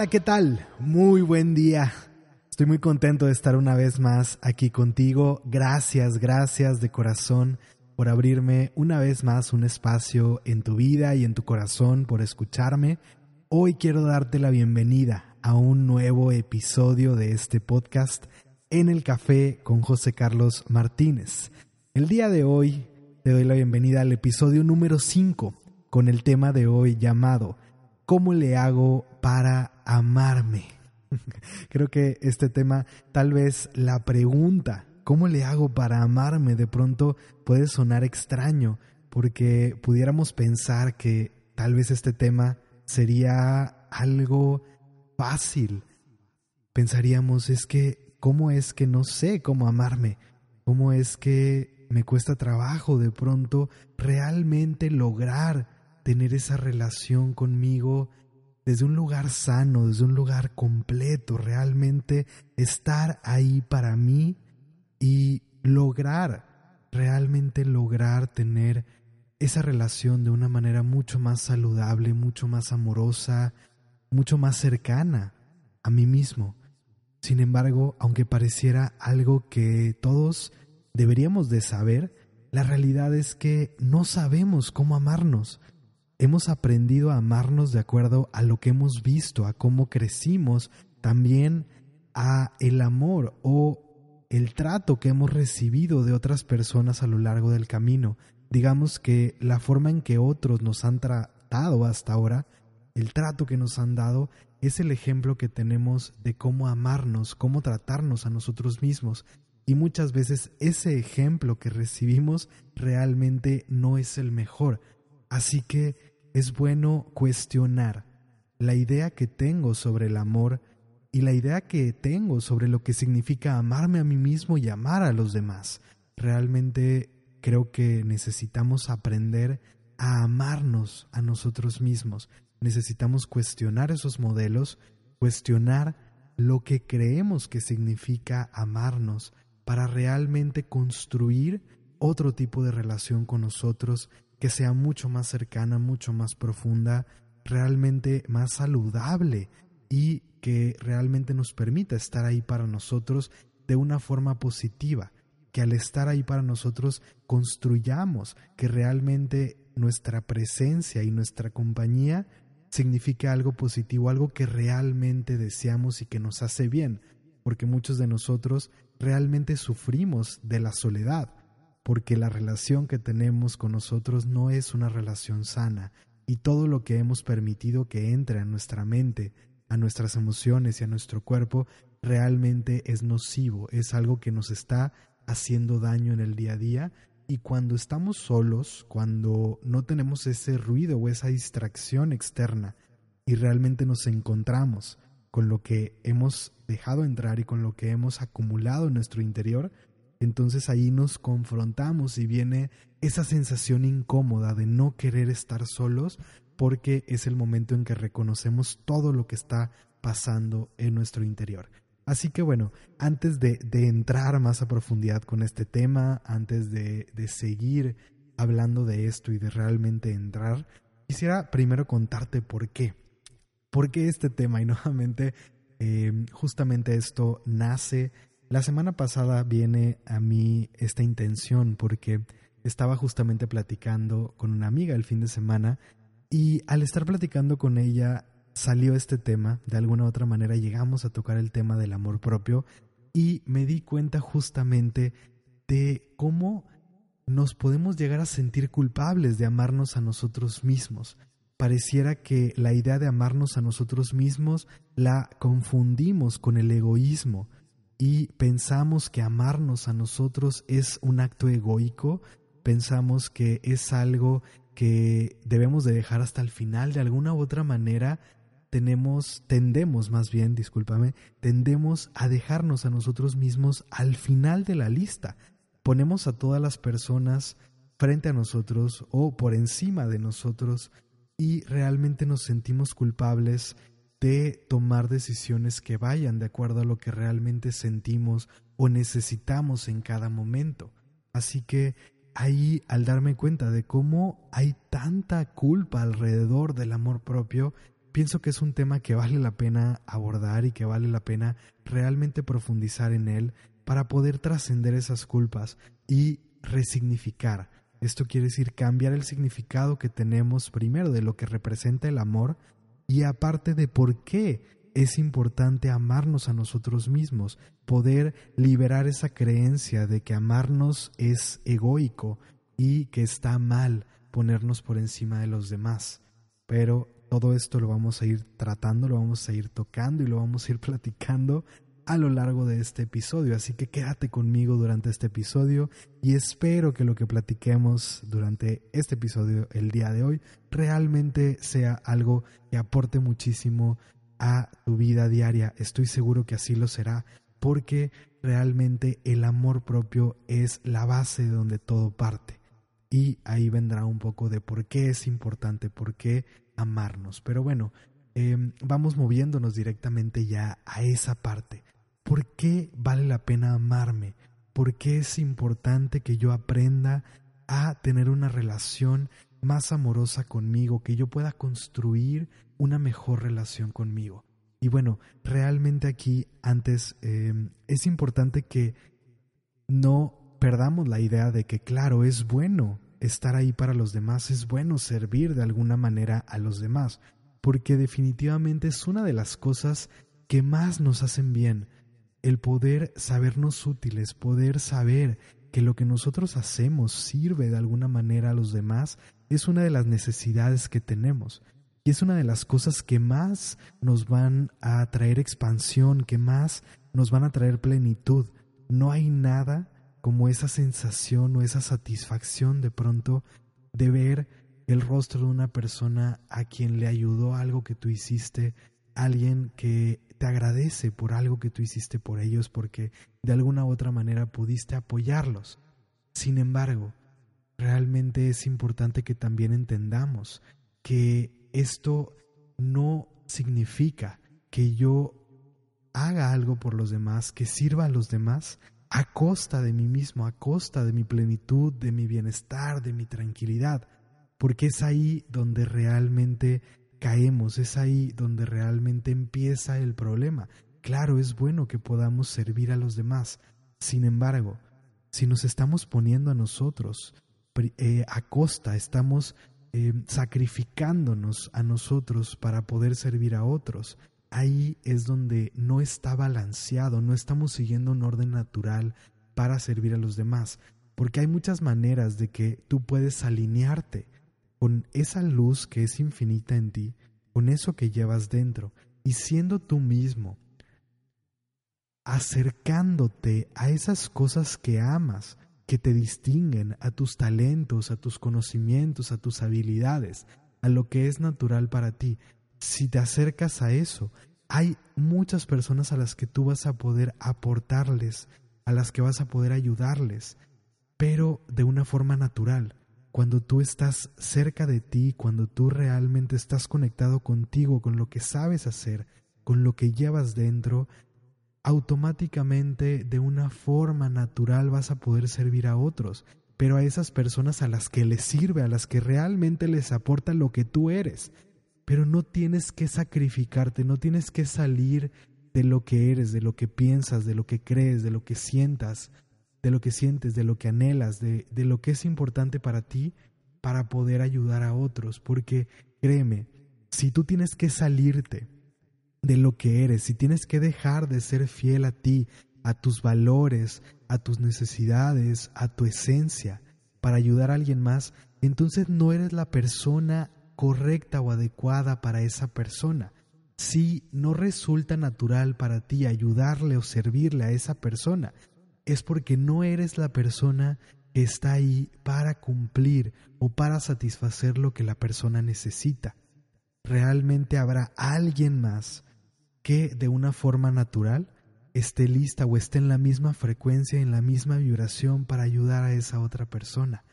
Hola, ¿qué tal? Muy buen día. Estoy muy contento de estar una vez más aquí contigo. Gracias, gracias de corazón por abrirme una vez más un espacio en tu vida y en tu corazón, por escucharme. Hoy quiero darte la bienvenida a un nuevo episodio de este podcast en el café con José Carlos Martínez. El día de hoy te doy la bienvenida al episodio número 5 con el tema de hoy llamado ¿Cómo le hago para amarme? Creo que este tema, tal vez la pregunta, ¿cómo le hago para amarme? De pronto puede sonar extraño, porque pudiéramos pensar que tal vez este tema sería algo fácil. Pensaríamos, es que, ¿cómo es que no sé cómo amarme? ¿Cómo es que me cuesta trabajo de pronto realmente lograr tener esa relación conmigo desde un lugar sano, desde un lugar completo, realmente estar ahí para mí y lograr, realmente lograr tener esa relación de una manera mucho más saludable, mucho más amorosa, mucho más cercana a mí mismo. Sin embargo, aunque pareciera algo que todos deberíamos de saber, la realidad es que no sabemos cómo amarnos hemos aprendido a amarnos de acuerdo a lo que hemos visto, a cómo crecimos, también a el amor o el trato que hemos recibido de otras personas a lo largo del camino. Digamos que la forma en que otros nos han tratado hasta ahora, el trato que nos han dado, es el ejemplo que tenemos de cómo amarnos, cómo tratarnos a nosotros mismos. Y muchas veces ese ejemplo que recibimos realmente no es el mejor. Así que es bueno cuestionar la idea que tengo sobre el amor y la idea que tengo sobre lo que significa amarme a mí mismo y amar a los demás. Realmente creo que necesitamos aprender a amarnos a nosotros mismos. Necesitamos cuestionar esos modelos, cuestionar lo que creemos que significa amarnos para realmente construir otro tipo de relación con nosotros que sea mucho más cercana, mucho más profunda, realmente más saludable y que realmente nos permita estar ahí para nosotros de una forma positiva, que al estar ahí para nosotros construyamos que realmente nuestra presencia y nuestra compañía signifique algo positivo, algo que realmente deseamos y que nos hace bien, porque muchos de nosotros realmente sufrimos de la soledad, porque la relación que tenemos con nosotros no es una relación sana y todo lo que hemos permitido que entre a nuestra mente, a nuestras emociones y a nuestro cuerpo realmente es nocivo, es algo que nos está haciendo daño en el día a día. Y cuando estamos solos, cuando no tenemos ese ruido o esa distracción externa y realmente nos encontramos con lo que hemos dejado entrar y con lo que hemos acumulado en nuestro interior, entonces ahí nos confrontamos y viene esa sensación incómoda de no querer estar solos porque es el momento en que reconocemos todo lo que está pasando en nuestro interior. Así que bueno, antes de, entrar más a profundidad con este tema, antes de, seguir hablando de esto y de realmente entrar, quisiera primero contarte por qué. ¿Por qué este tema? Y nuevamente, eh, justamente esto nace la semana pasada viene a mí esta intención porque estaba justamente platicando con una amiga el fin de semana y al estar platicando con ella salió este tema, de alguna u otra manera llegamos a tocar el tema del amor propio y me di cuenta justamente de cómo nos podemos llegar a sentir culpables de amarnos a nosotros mismos. Pareciera que la idea de amarnos a nosotros mismos la confundimos con el egoísmo y pensamos que amarnos a nosotros es un acto egoico, pensamos que es algo que debemos de dejar hasta el final de alguna u otra manera tenemos tendemos más bien, discúlpame, tendemos a dejarnos a nosotros mismos al final de la lista. Ponemos a todas las personas frente a nosotros o por encima de nosotros y realmente nos sentimos culpables de tomar decisiones que vayan de acuerdo a lo que realmente sentimos o necesitamos en cada momento. Así que ahí al darme cuenta de cómo hay tanta culpa alrededor del amor propio, pienso que es un tema que vale la pena abordar y que vale la pena realmente profundizar en él para poder trascender esas culpas y resignificar. Esto quiere decir cambiar el significado que tenemos primero de lo que representa el amor y aparte de por qué es importante amarnos a nosotros mismos, poder liberar esa creencia de que amarnos es egoico y que está mal ponernos por encima de los demás. Pero todo esto lo vamos a ir tratando, lo vamos a ir tocando y lo vamos a ir platicando a lo largo de este episodio. Así que quédate conmigo durante este episodio y espero que lo que platiquemos durante este episodio el día de hoy realmente sea algo que aporte muchísimo a tu vida diaria. Estoy seguro que así lo será porque realmente el amor propio es la base de donde todo parte. Y ahí vendrá un poco de por qué es importante, por qué amarnos. Pero bueno, em, vamos moviéndonos directamente ya a esa parte. ¿Por qué vale la pena amarme? ¿Por qué es importante que yo aprenda a tener una relación más amorosa conmigo, que yo pueda construir una mejor relación conmigo? Y bueno, realmente aquí antes em, es importante que no perdamos la idea de que claro, es bueno estar ahí para los demás, es bueno servir de alguna manera a los demás, porque definitivamente es una de las cosas que más nos hacen bien, el poder sabernos útiles, poder saber que lo que nosotros hacemos sirve de alguna manera a los demás, es una de las necesidades que tenemos. Y es una de las cosas que más nos van a traer expansión, que más nos van a traer plenitud. No hay nada como esa sensación o esa satisfacción de pronto de ver el rostro de una persona a quien le ayudó algo que tú hiciste, alguien que te agradece por algo que tú hiciste por ellos porque de alguna u otra manera pudiste apoyarlos. Sin embargo, realmente es importante que también entendamos que esto no significa que yo haga algo por los demás, que sirva a los demás a costa de mí mismo, a costa de mi plenitud, de mi bienestar, de mi tranquilidad, porque es ahí donde realmente caemos, es ahí donde realmente empieza el problema. Claro, es bueno que podamos servir a los demás, sin embargo, si nos estamos poniendo a nosotros eh, a costa, estamos eh, sacrificándonos a nosotros para poder servir a otros, ahí es donde no está balanceado, no estamos siguiendo un orden natural para servir a los demás, porque hay muchas maneras de que tú puedes alinearte con esa luz que es infinita en ti, con eso que llevas dentro, y siendo tú mismo, acercándote a esas cosas que amas, que te distinguen, a tus talentos, a tus conocimientos, a tus habilidades, a lo que es natural para ti. Si te acercas a eso, hay muchas personas a las que tú vas a poder aportarles, a las que vas a poder ayudarles, pero de una forma natural. Cuando tú estás cerca de ti, cuando tú realmente estás conectado contigo, con lo que sabes hacer, con lo que llevas dentro, automáticamente de una forma natural vas a poder servir a otros, pero a esas personas a las que les sirve, a las que realmente les aporta lo que tú eres. Pero no tienes que sacrificarte, no tienes que salir de lo que eres, de lo que piensas, de lo que crees, de lo que sientas, de lo que sientes, de lo que anhelas, de, de lo que es importante para ti para poder ayudar a otros. Porque créeme, si tú tienes que salirte de lo que eres, si tienes que dejar de ser fiel a ti, a tus valores, a tus necesidades, a tu esencia, para ayudar a alguien más, entonces no eres la persona correcta o adecuada para esa persona. Si no resulta natural para ti ayudarle o servirle a esa persona, es porque no eres la persona que está ahí para cumplir o para satisfacer lo que la persona necesita. Realmente habrá alguien más que de una forma natural esté lista o esté en la misma frecuencia, en la misma vibración para ayudar a esa otra persona.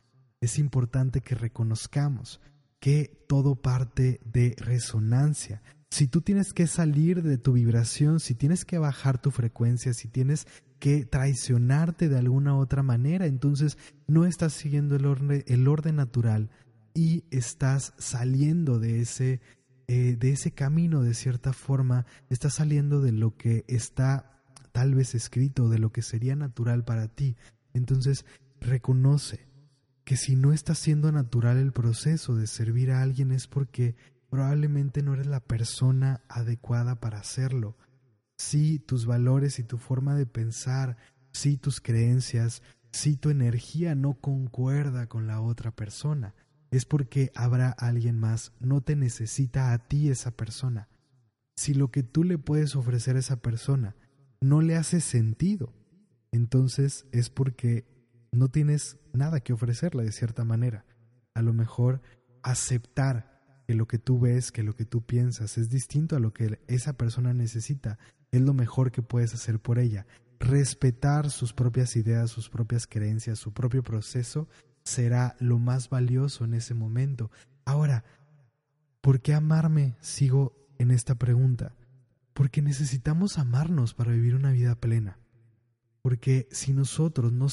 Es importante que reconozcamos que todo parte de resonancia. Si tú tienes que salir de tu vibración, si tienes que bajar tu frecuencia, si tienes que traicionarte de alguna otra manera, entonces no estás siguiendo el orden, el orden natural y estás saliendo de ese eh, de ese camino de cierta forma, estás saliendo de lo que está tal vez escrito, de lo que sería natural para ti. Entonces, reconoce que si no está siendo natural el proceso de servir a alguien es porque probablemente no eres la persona adecuada para hacerlo. Si tus valores y tu forma de pensar, si tus creencias, si tu energía no concuerda con la otra persona, es porque habrá alguien más, no te necesita a ti esa persona. Si lo que tú le puedes ofrecer a esa persona no le hace sentido, entonces es porque no tienes nada que ofrecerle de cierta manera. A lo mejor aceptar que lo que tú ves, que lo que tú piensas es distinto a lo que esa persona necesita, es lo mejor que puedes hacer por ella. Respetar sus propias ideas, sus propias creencias, su propio proceso será lo más valioso en ese momento. Ahora, ¿por qué amarme? Sigo en esta pregunta. Porque necesitamos amarnos para vivir una vida plena. Porque si nosotros no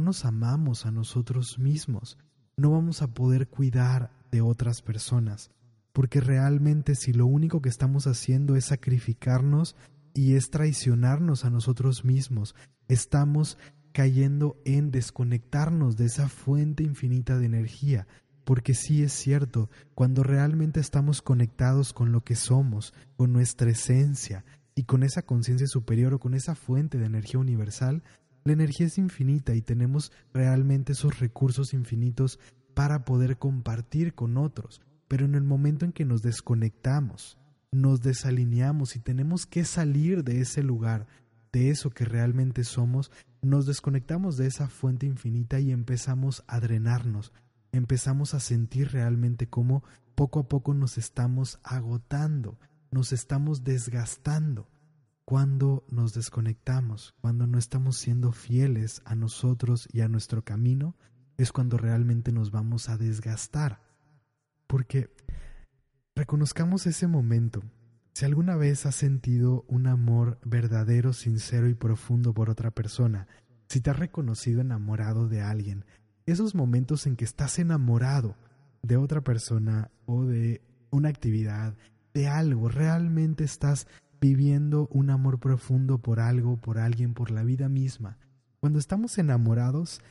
nos amamos a nosotros mismos, no vamos a poder cuidar de otras personas. Porque realmente si lo único que estamos haciendo es sacrificarnos y es traicionarnos a nosotros mismos, estamos cayendo en desconectarnos de esa fuente infinita de energía, porque sí es cierto, cuando realmente estamos conectados con lo que somos, con nuestra esencia y con esa conciencia superior o con esa fuente de energía universal, la energía es infinita y tenemos realmente esos recursos infinitos para poder compartir con otros. Pero en el momento en que nos desconectamos, nos desalineamos y tenemos que salir de ese lugar, de eso que realmente somos, nos desconectamos de esa fuente infinita y empezamos a drenarnos, empezamos a sentir realmente cómo poco a poco nos estamos agotando, nos estamos desgastando. Cuando nos desconectamos, cuando no estamos siendo fieles a nosotros y a nuestro camino, es cuando realmente nos vamos a desgastar. Porque reconozcamos ese momento si alguna vez has sentido un amor verdadero, sincero y profundo por otra persona, si te has reconocido enamorado de alguien, esos momentos en que estás enamorado de otra persona o de una actividad, de algo, realmente estás viviendo un amor profundo por algo, por alguien, por la vida misma. Cuando estamos enamorados,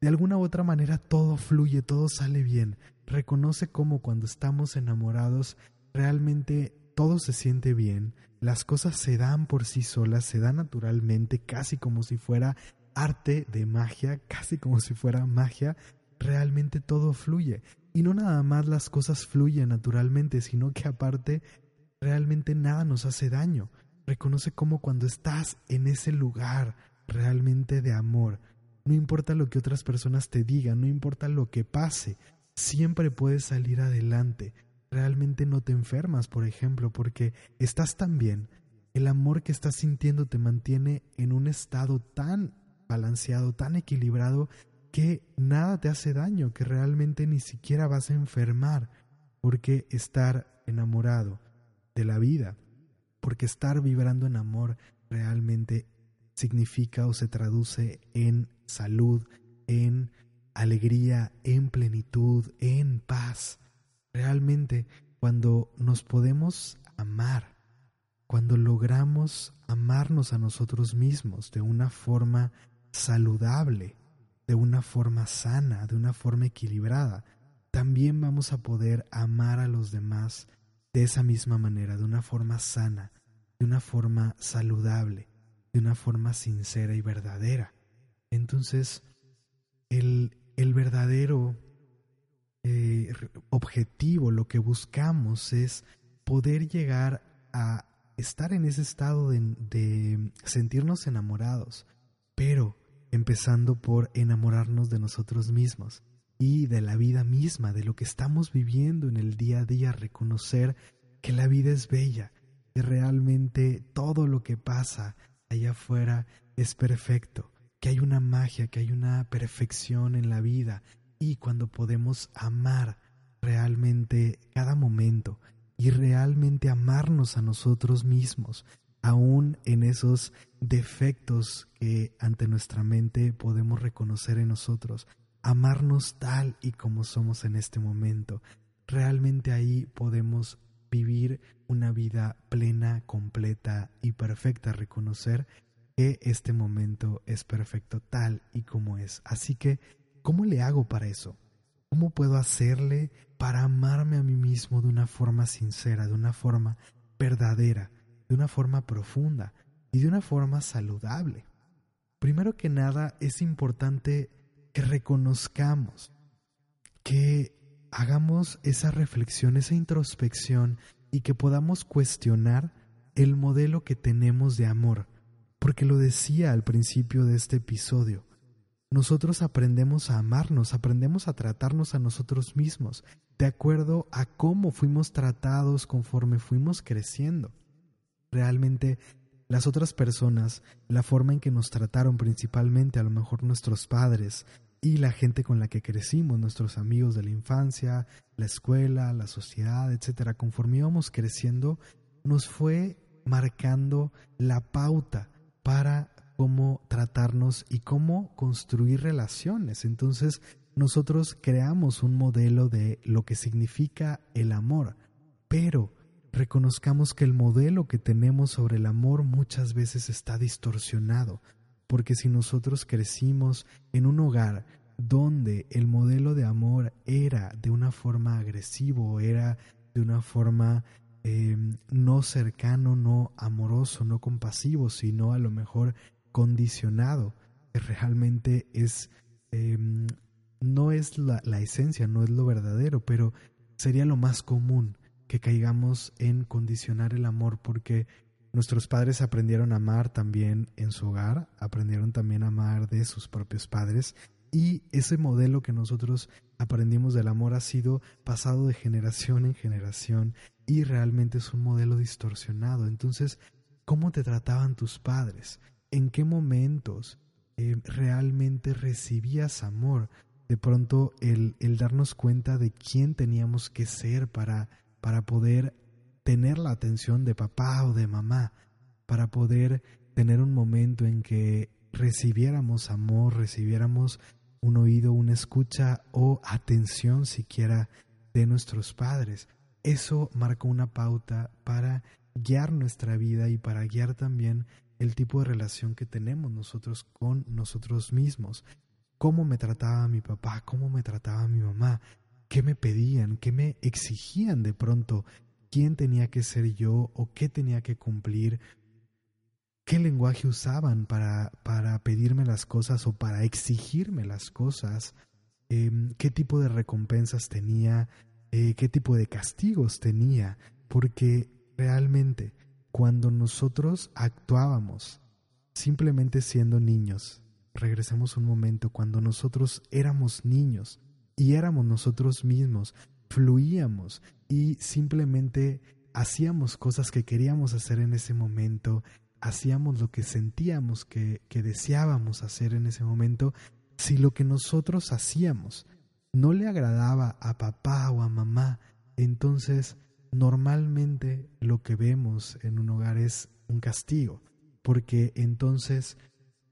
de alguna u otra manera todo fluye, todo sale bien. Reconoce cómo cuando estamos enamorados realmente todo se siente bien, las cosas se dan por sí solas, se dan naturalmente, casi como si fuera arte de magia, casi como si fuera magia, realmente todo fluye. Y no nada más las cosas fluyen naturalmente, sino que aparte realmente nada nos hace daño. Reconoce cómo cuando estás en ese lugar realmente de amor, no importa lo que otras personas te digan, no importa lo que pase, siempre puedes salir adelante. Realmente no te enfermas, por ejemplo, porque estás tan bien, el amor que estás sintiendo te mantiene en un estado tan balanceado, tan equilibrado, que nada te hace daño, que realmente ni siquiera vas a enfermar, porque estar enamorado de la vida, porque estar vibrando en amor realmente significa o se traduce en salud, en alegría, en plenitud, en paz. Realmente, cuando nos podemos amar, cuando logramos amarnos a nosotros mismos de una forma saludable, de una forma sana, de una forma equilibrada, también vamos a poder amar a los demás de esa misma manera, de una forma sana, de una forma saludable, de una forma sincera y verdadera. Entonces, el, el verdadero eh, objetivo, lo que buscamos es poder llegar a estar en ese estado de, de sentirnos enamorados, pero empezando por enamorarnos de nosotros mismos y de la vida misma, de lo que estamos viviendo en el día a día, reconocer que la vida es bella, que realmente todo lo que pasa allá afuera es perfecto, que hay una magia, que hay una perfección en la vida, y cuando podemos amar realmente cada momento y realmente amarnos a nosotros mismos, aún en esos defectos que ante nuestra mente podemos reconocer en nosotros, amarnos tal y como somos en este momento. Realmente ahí podemos vivir una vida plena, completa y perfecta, reconocer que este momento es perfecto tal y como es. Así que, ¿cómo le hago para eso? ¿Cómo puedo hacerle para amarme a mí mismo de una forma sincera, de una forma verdadera, de una forma profunda y de una forma saludable? Primero que nada, es importante que reconozcamos, que hagamos esa reflexión, esa introspección y que podamos cuestionar el modelo que tenemos de amor. Porque lo decía al principio de este episodio, nosotros aprendemos a amarnos, aprendemos a tratarnos a nosotros mismos, de acuerdo a cómo fuimos tratados conforme fuimos creciendo. Realmente las otras personas, la forma en que nos trataron principalmente a lo mejor nuestros padres y la gente con la que crecimos, nuestros amigos de la infancia, la escuela, la sociedad, etcétera, conforme íbamos creciendo, nos fue marcando la pauta para cómo tratarnos y cómo construir relaciones. Entonces, nosotros creamos un modelo de lo que significa el amor, pero reconozcamos que el modelo que tenemos sobre el amor muchas veces está distorsionado, porque si nosotros crecimos en un hogar donde el modelo de amor era de una forma agresivo, era de una forma em, no cercano, no amoroso, no compasivo, sino a lo mejor condicionado, que realmente es, em, no es la, la esencia, no es lo verdadero, pero sería lo más común que caigamos en condicionar el amor porque nuestros padres aprendieron a amar también en su hogar, aprendieron también a amar de sus propios padres y ese modelo que nosotros aprendimos del amor ha sido pasado de generación en generación y realmente es un modelo distorsionado. Entonces, ¿cómo te trataban tus padres? ¿En qué momentos eh, realmente recibías amor? De pronto el, el darnos cuenta de quién teníamos que ser para para poder tener la atención de papá o de mamá, para poder tener un momento en que recibiéramos amor, recibiéramos un oído, una escucha o atención siquiera de nuestros padres. Eso marca una pauta para guiar nuestra vida y para guiar también el tipo de relación que tenemos nosotros con nosotros mismos. Cómo me trataba mi papá, cómo me trataba mi mamá, qué me pedían, qué me exigían de pronto, quién tenía que ser yo o qué tenía que cumplir, qué lenguaje usaban para, para pedirme las cosas o para exigirme las cosas, em, qué tipo de recompensas tenía, eh, qué tipo de castigos tenía, porque realmente cuando nosotros actuábamos simplemente siendo niños, regresemos un momento, cuando nosotros éramos niños, y éramos nosotros mismos, fluíamos y simplemente hacíamos cosas que queríamos hacer en ese momento, hacíamos lo que sentíamos que, que deseábamos hacer en ese momento, si lo que nosotros hacíamos no le agradaba a papá o a mamá, entonces normalmente lo que vemos en un hogar es un castigo, porque entonces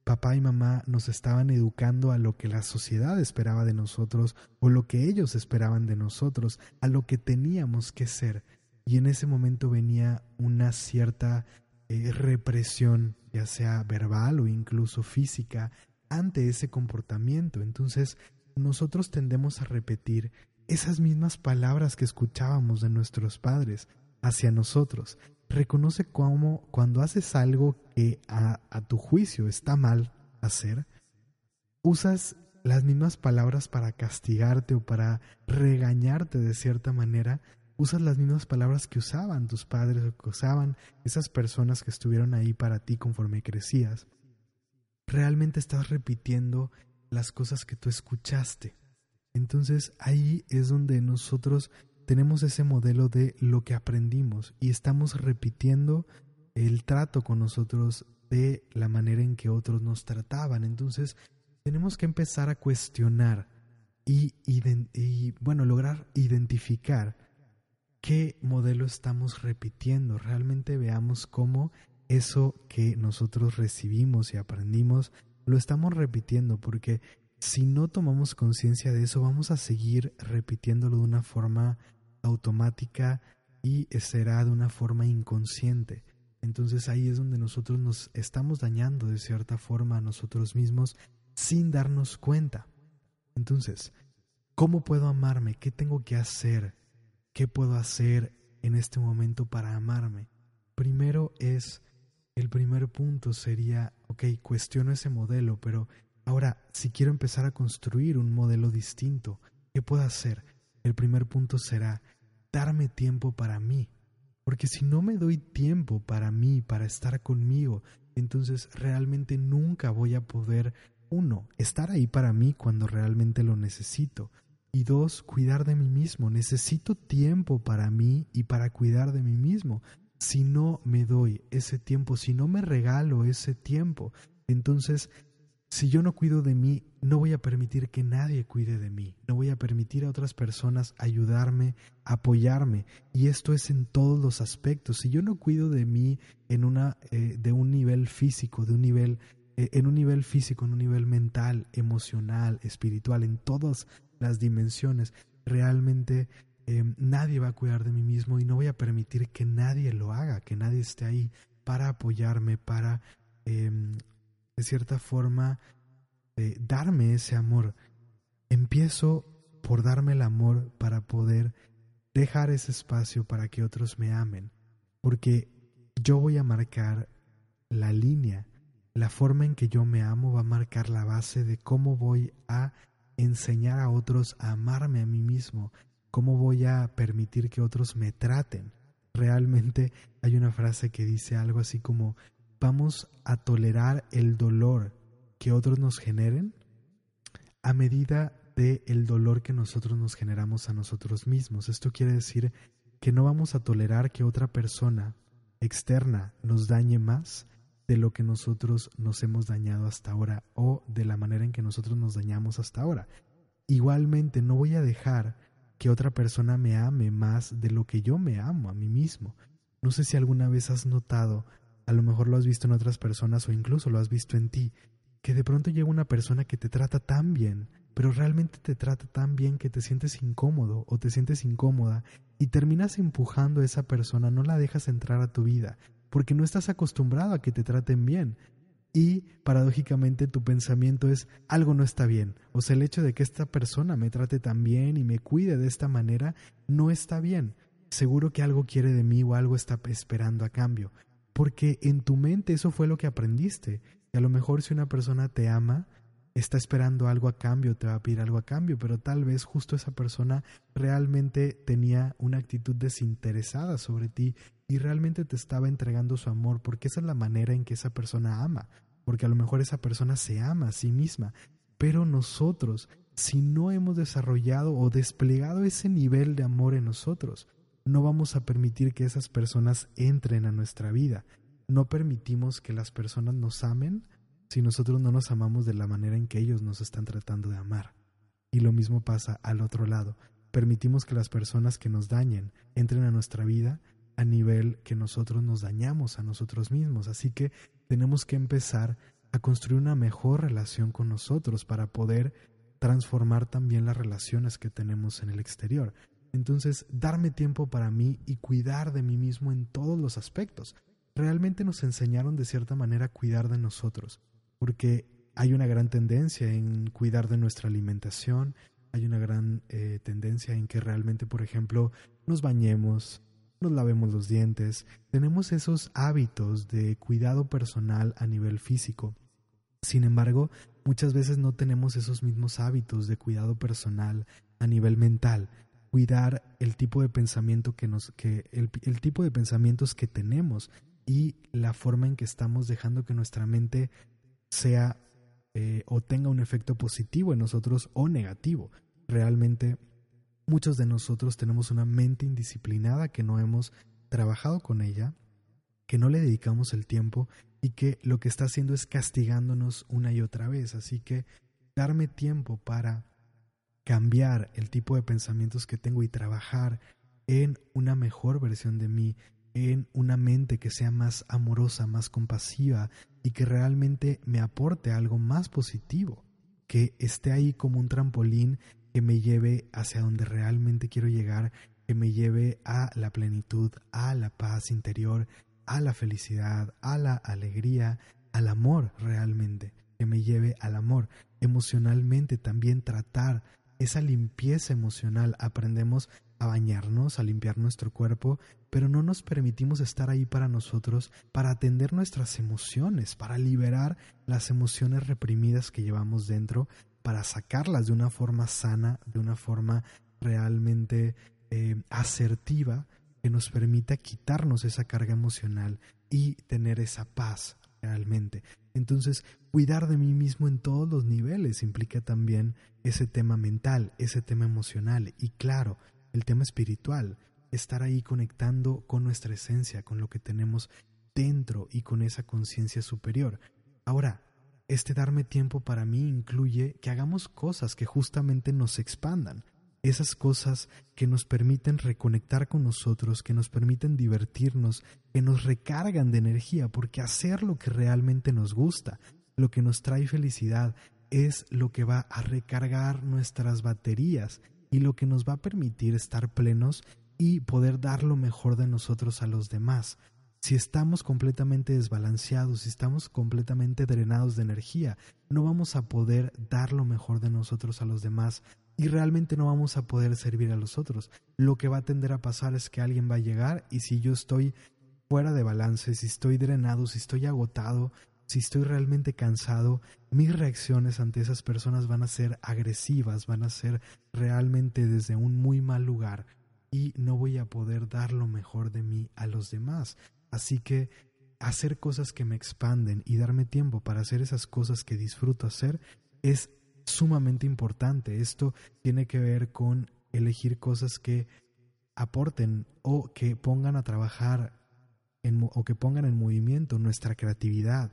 papá y mamá nos estaban educando a lo que la sociedad esperaba de nosotros o lo que ellos esperaban de nosotros, a lo que teníamos que ser. Y en ese momento venía una cierta eh, represión, ya sea verbal o incluso física, ante ese comportamiento. Entonces, nosotros tendemos a repetir esas mismas palabras que escuchábamos de nuestros padres hacia nosotros, reconoce cómo cuando haces algo que a, tu juicio está mal hacer, usas las mismas palabras para castigarte o para regañarte de cierta manera, usas las mismas palabras que usaban tus padres o que usaban esas personas que estuvieron ahí para ti conforme crecías. Realmente estás repitiendo las cosas que tú escuchaste. Entonces ahí es donde nosotros tenemos ese modelo de lo que aprendimos y estamos repitiendo el trato con nosotros de la manera en que otros nos trataban. Entonces, tenemos que empezar a cuestionar y, y, bueno, lograr identificar qué modelo estamos repitiendo. Realmente veamos cómo eso que nosotros recibimos y aprendimos lo estamos repitiendo, porque si no tomamos conciencia de eso, vamos a seguir repitiéndolo de una forma automática y será de una forma inconsciente. Entonces ahí es donde nosotros nos estamos dañando de cierta forma a nosotros mismos sin darnos cuenta. Entonces, ¿cómo puedo amarme? ¿Qué tengo que hacer? ¿Qué puedo hacer en este momento para amarme? Primero es, el primer punto sería, ok, cuestiono ese modelo, pero ahora, si quiero empezar a construir un modelo distinto, ¿qué puedo hacer? El primer punto será darme tiempo para mí. Porque si no me doy tiempo para mí, para estar conmigo, entonces realmente nunca voy a poder, uno, estar ahí para mí cuando realmente lo necesito. Y dos, cuidar de mí mismo. Necesito tiempo para mí y para cuidar de mí mismo. Si no me doy ese tiempo, si no me regalo ese tiempo, entonces si yo no cuido de mí, no voy a permitir que nadie cuide de mí. No voy a permitir a otras personas ayudarme, apoyarme. Y esto es en todos los aspectos. Si yo no cuido de mí en una, eh, de un nivel físico, de un nivel, eh, en un nivel físico, en un nivel mental, emocional, espiritual, en todas las dimensiones, realmente em, nadie va a cuidar de mí mismo y no voy a permitir que nadie lo haga, que nadie esté ahí para apoyarme, para em, de cierta forma, de darme ese amor. Empiezo por darme el amor para poder dejar ese espacio para que otros me amen, porque yo voy a marcar la línea, la forma en que yo me amo va a marcar la base de cómo voy a enseñar a otros a amarme a mí mismo, cómo voy a permitir que otros me traten. Realmente hay una frase que dice algo así como vamos a tolerar el dolor que otros nos generen a medida de el dolor que nosotros nos generamos a nosotros mismos. Esto quiere decir que no vamos a tolerar que otra persona externa nos dañe más de lo que nosotros nos hemos dañado hasta ahora o de la manera en que nosotros nos dañamos hasta ahora. Igualmente no voy a dejar que otra persona me ame más de lo que yo me amo a mí mismo. No sé si alguna vez has notado a lo mejor lo has visto en otras personas o incluso lo has visto en ti, que de pronto llega una persona que te trata tan bien, pero realmente te trata tan bien que te sientes incómodo o te sientes incómoda y terminas empujando a esa persona, no la dejas entrar a tu vida, porque no estás acostumbrado a que te traten bien. Y paradójicamente tu pensamiento es algo no está bien. O sea, el hecho de que esta persona me trate tan bien y me cuide de esta manera no está bien. Seguro que algo quiere de mí o algo está esperando a cambio porque en tu mente eso fue lo que aprendiste. Y a lo mejor si una persona te ama, está esperando algo a cambio, te va a pedir algo a cambio, pero tal vez justo esa persona realmente tenía una actitud desinteresada sobre ti y realmente te estaba entregando su amor, porque esa es la manera en que esa persona ama, porque a lo mejor esa persona se ama a sí misma, pero nosotros, si no hemos desarrollado o desplegado ese nivel de amor en nosotros, no vamos a permitir que esas personas entren a nuestra vida. No permitimos que las personas nos amen si nosotros no nos amamos de la manera en que ellos nos están tratando de amar. Y lo mismo pasa al otro lado. Permitimos que las personas que nos dañen entren a nuestra vida a nivel que nosotros nos dañamos a nosotros mismos. Así que tenemos que empezar a construir una mejor relación con nosotros para poder transformar también las relaciones que tenemos en el exterior. Entonces, darme tiempo para mí y cuidar de mí mismo en todos los aspectos. Realmente nos enseñaron de cierta manera a cuidar de nosotros, porque hay una gran tendencia en cuidar de nuestra alimentación, hay una gran eh, tendencia en que realmente, por ejemplo, nos bañemos, nos lavemos los dientes, tenemos esos hábitos de cuidado personal a nivel físico. Sin embargo, muchas veces no tenemos esos mismos hábitos de cuidado personal a nivel mental cuidar el tipo de pensamiento que nos, que el, tipo de pensamientos que tenemos y la forma en que estamos dejando que nuestra mente sea eh, o tenga un efecto positivo en nosotros o negativo. Realmente muchos de nosotros tenemos una mente indisciplinada que no hemos trabajado con ella, que no le dedicamos el tiempo y que lo que está haciendo es castigándonos una y otra vez. Así que darme tiempo para cambiar el tipo de pensamientos que tengo y trabajar en una mejor versión de mí, en una mente que sea más amorosa, más compasiva y que realmente me aporte algo más positivo, que esté ahí como un trampolín que me lleve hacia donde realmente quiero llegar que me lleve a la plenitud, a la paz interior, a la felicidad, a la alegría, al amor realmente, que me lleve al amor. Emocionalmente también tratar esa limpieza emocional. Aprendemos a bañarnos, a limpiar nuestro cuerpo, pero no nos permitimos estar ahí para nosotros, para atender nuestras emociones, para liberar las emociones reprimidas que llevamos dentro, para sacarlas de una forma sana, de una forma realmente eh, asertiva, que nos permita quitarnos esa carga emocional y tener esa paz realmente. Entonces, cuidar de mí mismo en todos los niveles implica también ese tema mental, ese tema emocional y claro, el tema espiritual, estar ahí conectando con nuestra esencia, con lo que tenemos dentro y con esa conciencia superior. Ahora, este darme tiempo para mí incluye que hagamos cosas que justamente nos expandan, esas cosas que nos permiten reconectar con nosotros, que nos permiten divertirnos, que nos recargan de energía, porque hacer lo que realmente nos gusta, lo que nos trae felicidad, es lo que va a recargar nuestras baterías y lo que nos va a permitir estar plenos y poder dar lo mejor de nosotros a los demás. Si estamos completamente desbalanceados, si estamos completamente drenados de energía, no vamos a poder dar lo mejor de nosotros a los demás, y realmente no vamos a poder servir a los otros. Lo que va a tender a pasar es que alguien va a llegar y si yo estoy fuera de balance, si estoy drenado, si estoy agotado, si estoy realmente cansado, mis reacciones ante esas personas van a ser agresivas, van a ser realmente desde un muy mal lugar y no voy a poder dar lo mejor de mí a los demás. Así que hacer cosas que me expanden y darme tiempo para hacer esas cosas que disfruto hacer es sumamente importante. Esto tiene que ver con elegir cosas que aporten o que pongan a trabajar en, o que pongan en movimiento nuestra creatividad,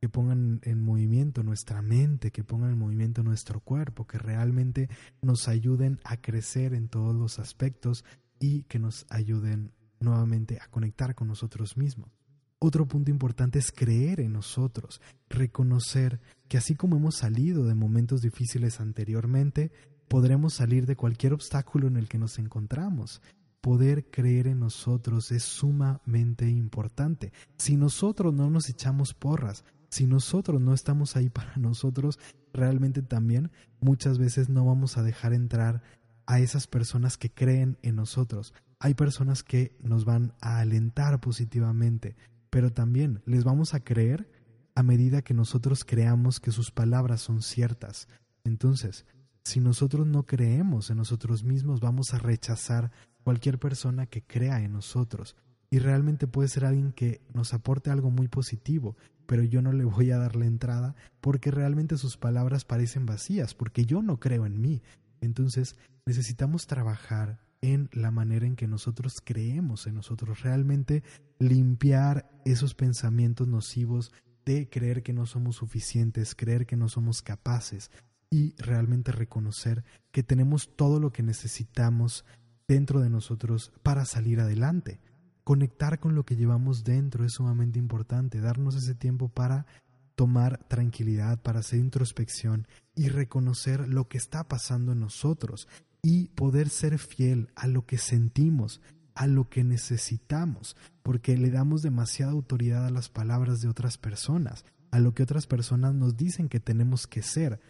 que pongan en movimiento nuestra mente, que pongan en movimiento nuestro cuerpo, que realmente nos ayuden a crecer en todos los aspectos y que nos ayuden nuevamente a conectar con nosotros mismos. Otro punto importante es creer en nosotros, reconocer que así como hemos salido de momentos difíciles anteriormente, podremos salir de cualquier obstáculo en el que nos encontramos. Poder creer en nosotros es sumamente importante. Si nosotros no nos echamos porras, si nosotros no estamos ahí para nosotros, realmente también muchas veces no vamos a dejar entrar a esas personas que creen en nosotros. Hay personas que nos van a alentar positivamente, pero también les vamos a creer a medida que nosotros creamos que sus palabras son ciertas. Entonces, si nosotros no creemos en nosotros mismos, vamos a rechazar cualquier persona que crea en nosotros. Y realmente puede ser alguien que nos aporte algo muy positivo, pero yo no le voy a dar la entrada porque realmente sus palabras parecen vacías, porque yo no creo en mí. Entonces necesitamos trabajar en la manera en que nosotros creemos en nosotros, realmente limpiar esos pensamientos nocivos de creer que no somos suficientes, creer que no somos capaces y realmente reconocer que tenemos todo lo que necesitamos dentro de nosotros para salir adelante. Conectar con lo que llevamos dentro es sumamente importante, darnos ese tiempo para tomar tranquilidad, para hacer introspección y reconocer lo que está pasando en nosotros y poder ser fiel a lo que sentimos, a lo que necesitamos, porque le damos demasiada autoridad a las palabras de otras personas, a lo que otras personas nos dicen que tenemos que ser,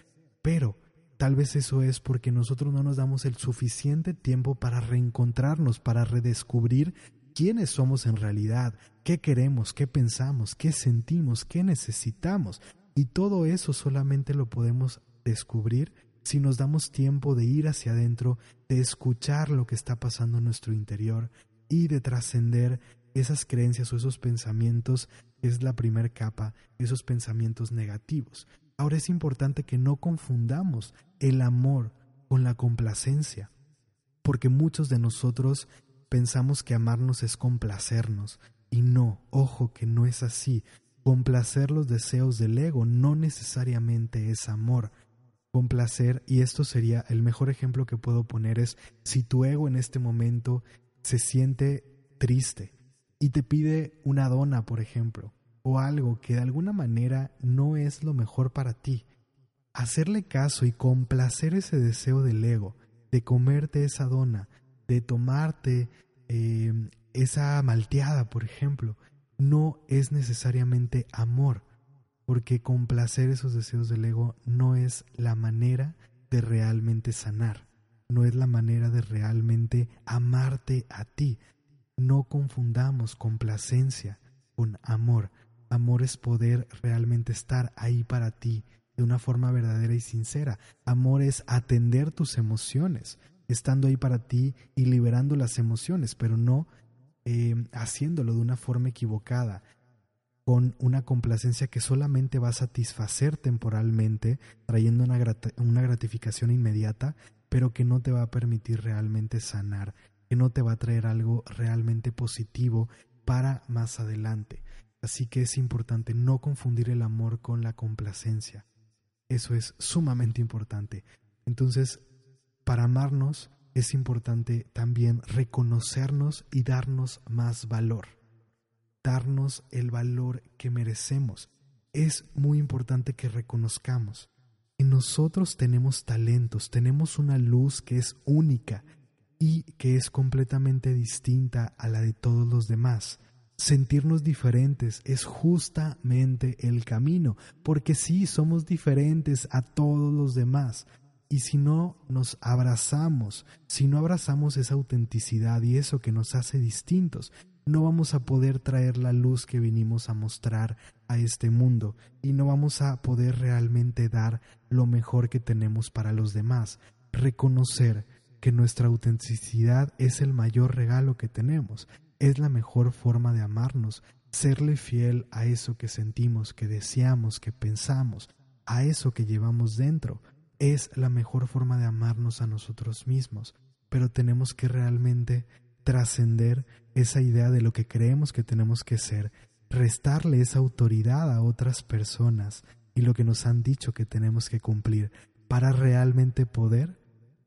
pero tal vez eso es porque nosotros no nos damos el suficiente tiempo para reencontrarnos, para redescubrir quiénes somos en realidad, qué queremos, qué pensamos, qué sentimos, qué necesitamos. Y todo eso solamente lo podemos descubrir si nos damos tiempo de ir hacia adentro, de escuchar lo que está pasando en nuestro interior y de trascender esas creencias o esos pensamientos, es la primera capa, esos pensamientos negativos. Ahora es importante que no confundamos el amor con la complacencia, porque muchos de nosotros pensamos que amarnos es complacernos, y no, ojo que no es así. Complacer los deseos del ego no necesariamente es amor placer y esto sería el mejor ejemplo que puedo poner es si tu ego en este momento se siente triste y te pide una dona, por ejemplo, o algo que de alguna manera no es lo mejor para ti, hacerle caso y complacer ese deseo del ego de comerte esa dona, de tomarte eh, esa malteada, por ejemplo, no es necesariamente amor, porque complacer esos deseos del ego no es la manera de realmente sanar, no es la manera de realmente amarte a ti. No confundamos complacencia con amor. Amor es poder realmente estar ahí para ti de una forma verdadera y sincera. Amor es atender tus emociones, estando ahí para ti y liberando las emociones, pero no eh, haciéndolo de una forma equivocada, con una complacencia que solamente va a satisfacer temporalmente, trayendo una, gratificación inmediata, pero que no te va a permitir realmente sanar, que no te va a traer algo realmente positivo para más adelante. Así que es importante no confundir el amor con la complacencia. Eso es sumamente importante. Entonces, para amarnos es importante también reconocernos y darnos más valor. Darnos el valor que merecemos. Es muy importante que reconozcamos que nosotros tenemos talentos, tenemos una luz que es única y que es completamente distinta a la de todos los demás. Sentirnos diferentes es justamente el camino, porque sí, somos diferentes a todos los demás. Y si no nos abrazamos, si no abrazamos esa autenticidad y eso que nos hace distintos, no vamos a poder traer la luz que vinimos a mostrar a este mundo y no vamos a poder realmente dar lo mejor que tenemos para los demás. Reconocer que nuestra autenticidad es el mayor regalo que tenemos, es la mejor forma de amarnos, serle fiel a eso que sentimos, que deseamos, que pensamos, a eso que llevamos dentro, es la mejor forma de amarnos a nosotros mismos, pero tenemos que realmente trascender esa idea de lo que creemos que tenemos que ser, restarle esa autoridad a otras personas y lo que nos han dicho que tenemos que cumplir para realmente poder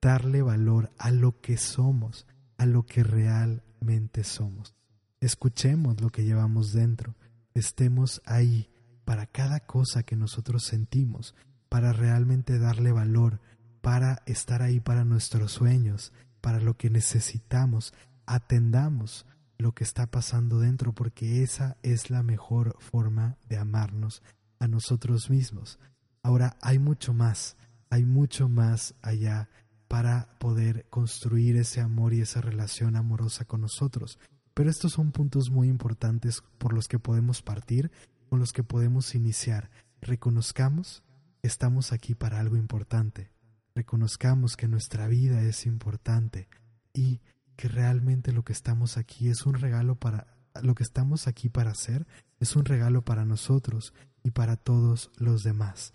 darle valor a lo que somos, a lo que realmente somos. Escuchemos lo que llevamos dentro, estemos ahí para cada cosa que nosotros sentimos, para realmente darle valor, para estar ahí para nuestros sueños, para lo que necesitamos, atendamos lo que está pasando dentro, porque esa es la mejor forma de amarnos a nosotros mismos. Ahora hay mucho más, hay mucho más allá para poder construir ese amor y esa relación amorosa con nosotros. Pero estos son puntos muy importantes por los que podemos partir, con los que podemos iniciar. Reconozcamos que estamos aquí para algo importante. Reconozcamos que nuestra vida es importante y que realmente lo que estamos aquí es un regalo para lo que estamos aquí para hacer es un regalo para nosotros y para todos los demás.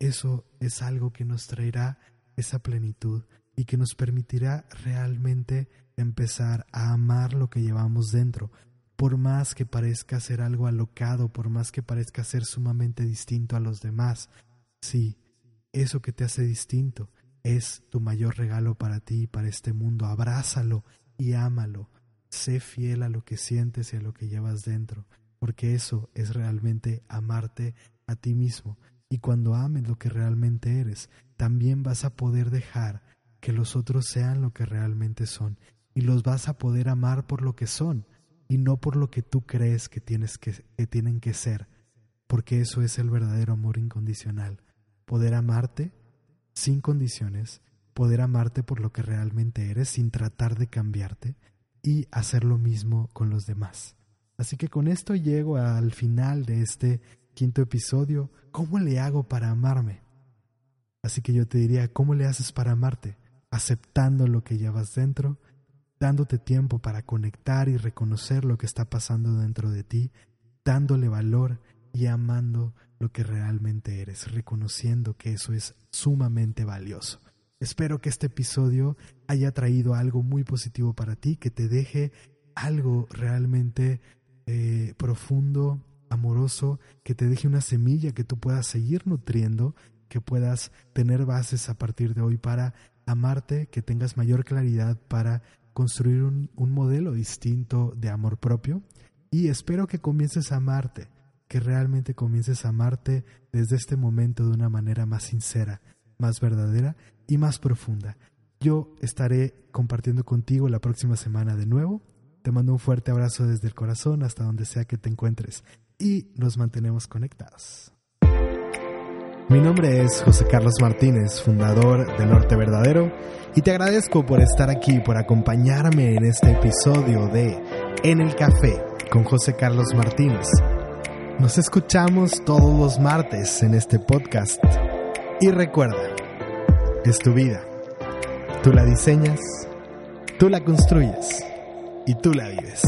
Eso es algo que nos traerá esa plenitud y que nos permitirá realmente empezar a amar lo que llevamos dentro, por más que parezca ser algo alocado, por más que parezca ser sumamente distinto a los demás. Sí, eso que te hace distinto es tu mayor regalo para ti y para este mundo. Abrázalo y ámalo. Sé fiel a lo que sientes y a lo que llevas dentro, porque eso es realmente amarte a ti mismo. Y cuando ames lo que realmente eres, también vas a poder dejar que los otros sean lo que realmente son y los vas a poder amar por lo que son y no por lo que tú crees que tienes que, que tienen que ser, porque eso es el verdadero amor incondicional. Poder amarte sin condiciones poder amarte por lo que realmente eres sin tratar de cambiarte y hacer lo mismo con los demás. Así que con esto llego al final de este quinto episodio. ¿Cómo le hago para amarme? Así que yo te diría, ¿cómo le haces para amarte? Aceptando lo que llevas dentro, dándote tiempo para conectar y reconocer lo que está pasando dentro de ti, dándole valor y amando lo que realmente eres, reconociendo que eso es sumamente valioso. Espero que este episodio haya traído algo muy positivo para ti, que te deje algo realmente eh, profundo, amoroso, que te deje una semilla que tú puedas seguir nutriendo, que puedas tener bases a partir de hoy para amarte, que tengas mayor claridad para construir un, un modelo distinto de amor propio. Y espero que comiences a amarte, que realmente comiences a amarte desde este momento de una manera más sincera, más verdadera y más profunda. Yo estaré compartiendo contigo la próxima semana de nuevo. Te mando un fuerte abrazo desde el corazón hasta donde sea que te encuentres y nos mantenemos conectados. Mi nombre es José Carlos Martínez, fundador de Norte Verdadero, y te agradezco por estar aquí, por acompañarme en este episodio de En el Café con José Carlos Martínez. Nos escuchamos todos los martes en este podcast. Y recuerda, es tu vida. Tú la diseñas, tú la construyes y tú la vives.